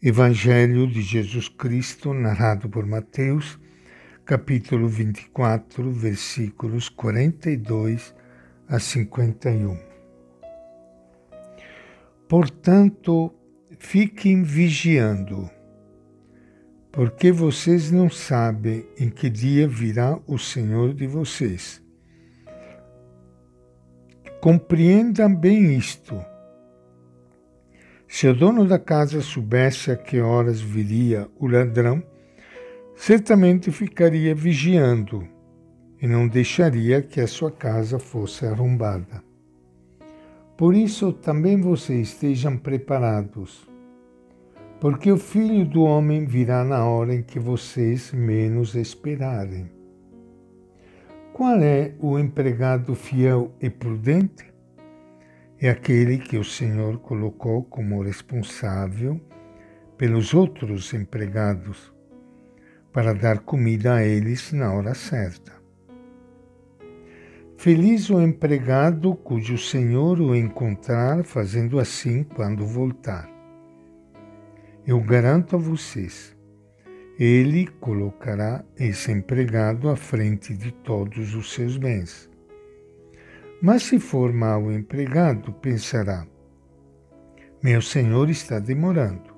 Evangelho de Jesus Cristo, narrado por Mateus, capítulo 24, versículos 42 a 51. Portanto, fiquem vigiando, porque vocês não sabem em que dia virá o Senhor de vocês. Compreendam bem isto se o dono da casa soubesse a que horas viria o ladrão, certamente ficaria vigiando e não deixaria que a sua casa fosse arrombada. Por isso também vocês estejam preparados, porque o filho do homem virá na hora em que vocês menos esperarem. Qual é o empregado fiel e prudente? É aquele que o Senhor colocou como responsável pelos outros empregados, para dar comida a eles na hora certa. Feliz o empregado cujo Senhor o encontrar fazendo assim quando voltar. Eu garanto a vocês, ele colocará esse empregado à frente de todos os seus bens. Mas se for mal empregado, pensará: meu senhor está demorando.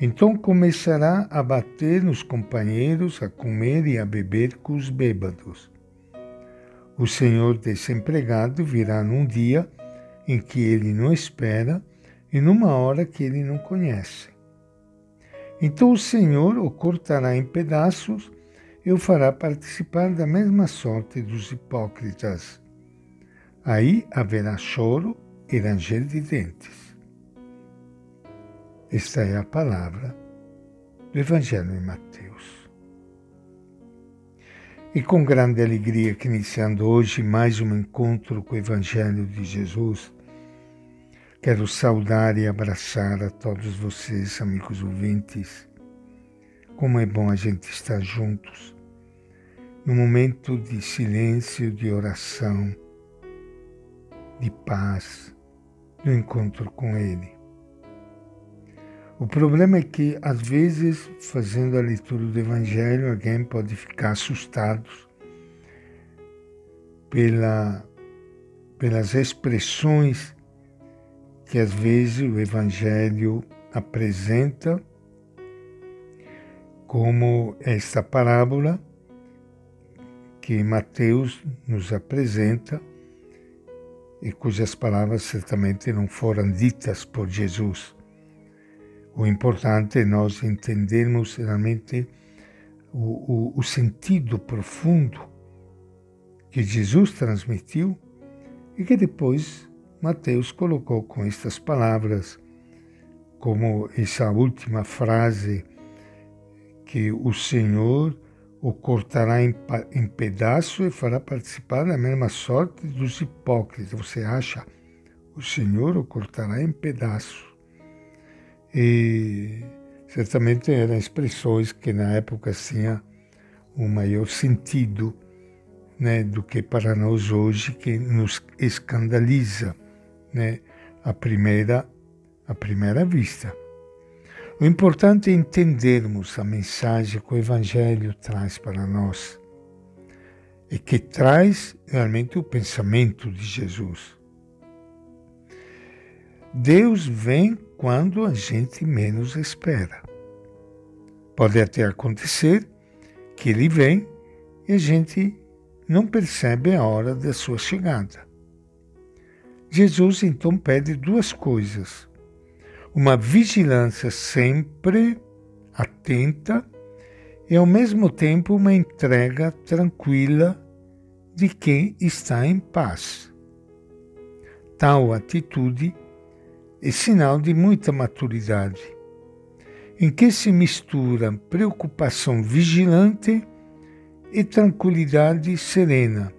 Então começará a bater nos companheiros, a comer e a beber com os bêbados. O senhor desse empregado virá num dia em que ele não espera e numa hora que ele não conhece. Então o Senhor o cortará em pedaços e o fará participar da mesma sorte dos hipócritas. Aí haverá choro e ranger de dentes. Esta é a palavra do Evangelho de Mateus. E com grande alegria que iniciando hoje mais um encontro com o Evangelho de Jesus, quero saudar e abraçar a todos vocês, amigos ouvintes. Como é bom a gente estar juntos, no momento de silêncio, de oração, de paz, do encontro com Ele. O problema é que, às vezes, fazendo a leitura do Evangelho, alguém pode ficar assustado pela, pelas expressões que, às vezes, o Evangelho apresenta, como esta parábola que Mateus nos apresenta e cujas palavras certamente não foram ditas por Jesus. O importante é nós entendermos realmente o, o, o sentido profundo que Jesus transmitiu e que depois Mateus colocou com estas palavras, como essa última frase que o Senhor o cortará em, em pedaços e fará participar da mesma sorte dos hipócritas. Você acha? O Senhor o cortará em pedaços. E certamente eram expressões que na época tinham um maior sentido né, do que para nós hoje, que nos escandaliza né, primeira, a primeira vista. O importante é entendermos a mensagem que o Evangelho traz para nós e que traz realmente o pensamento de Jesus. Deus vem quando a gente menos espera. Pode até acontecer que ele vem e a gente não percebe a hora da sua chegada. Jesus então pede duas coisas uma vigilância sempre atenta e ao mesmo tempo uma entrega tranquila de quem está em paz. Tal atitude é sinal de muita maturidade, em que se mistura preocupação vigilante e tranquilidade serena,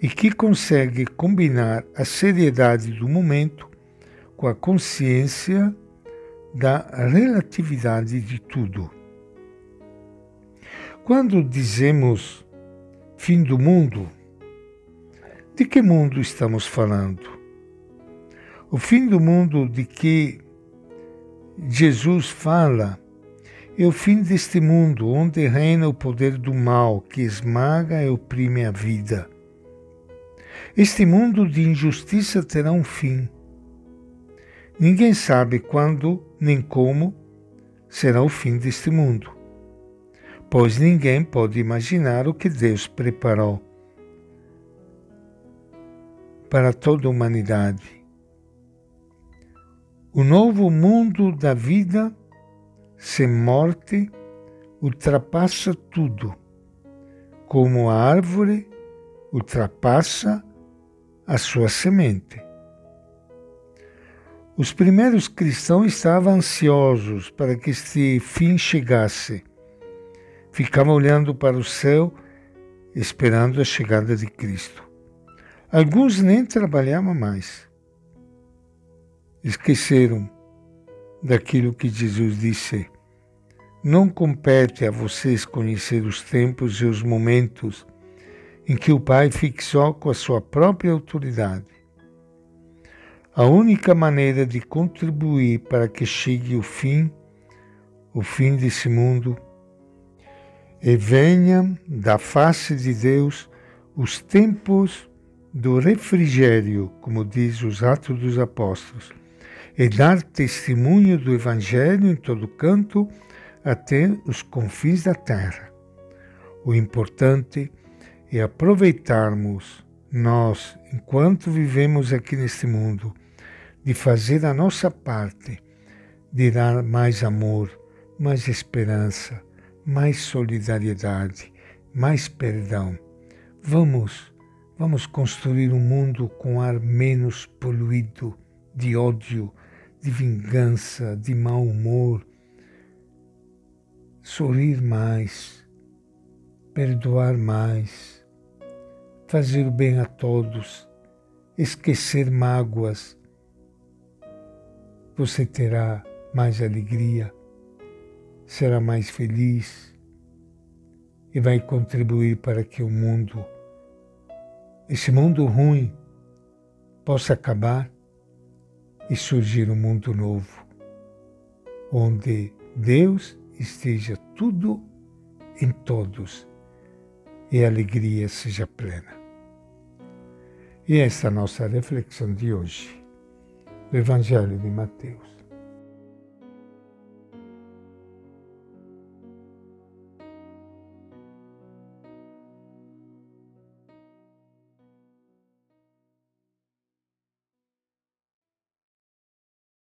e que consegue combinar a seriedade do momento com a consciência da relatividade de tudo. Quando dizemos fim do mundo, de que mundo estamos falando? O fim do mundo de que Jesus fala é o fim deste mundo, onde reina o poder do mal, que esmaga e oprime a vida. Este mundo de injustiça terá um fim. Ninguém sabe quando nem como será o fim deste mundo, pois ninguém pode imaginar o que Deus preparou para toda a humanidade. O novo mundo da vida sem morte ultrapassa tudo, como a árvore ultrapassa a sua semente. Os primeiros cristãos estavam ansiosos para que este fim chegasse. Ficavam olhando para o céu, esperando a chegada de Cristo. Alguns nem trabalhavam mais. Esqueceram daquilo que Jesus disse. Não compete a vocês conhecer os tempos e os momentos em que o Pai fixou com a sua própria autoridade. A única maneira de contribuir para que chegue o fim, o fim desse mundo, e venha da face de Deus os tempos do refrigério, como diz os Atos dos Apóstolos, e dar testemunho do Evangelho em todo canto até os confins da terra. O importante é aproveitarmos nós, enquanto vivemos aqui neste mundo, de fazer a nossa parte, de dar mais amor, mais esperança, mais solidariedade, mais perdão. Vamos, vamos construir um mundo com ar menos poluído de ódio, de vingança, de mau humor. Sorrir mais, perdoar mais, fazer o bem a todos, esquecer mágoas. Você terá mais alegria, será mais feliz e vai contribuir para que o mundo, esse mundo ruim, possa acabar e surgir um mundo novo, onde Deus esteja tudo em todos e a alegria seja plena. E esta é a nossa reflexão de hoje, do Evangelho de Mateus.